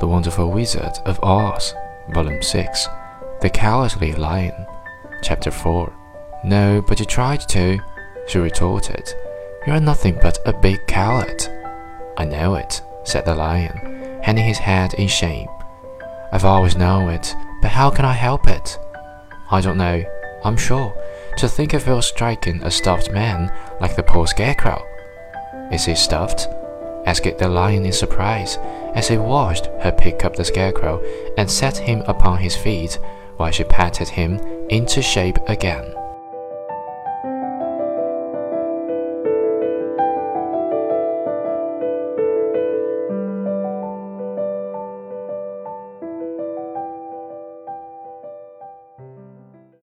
The Wonderful Wizard of Oz, Volume 6, The Cowardly Lion, Chapter 4. No, but you tried to, she retorted. You are nothing but a big coward. I know it, said the lion, hanging his head in shame. I've always known it, but how can I help it? I don't know, I'm sure. To think of you striking a stuffed man like the poor scarecrow. Is he stuffed? asked the lion in surprise, as he watched her pick up the scarecrow and set him upon his feet while she patted him into shape again.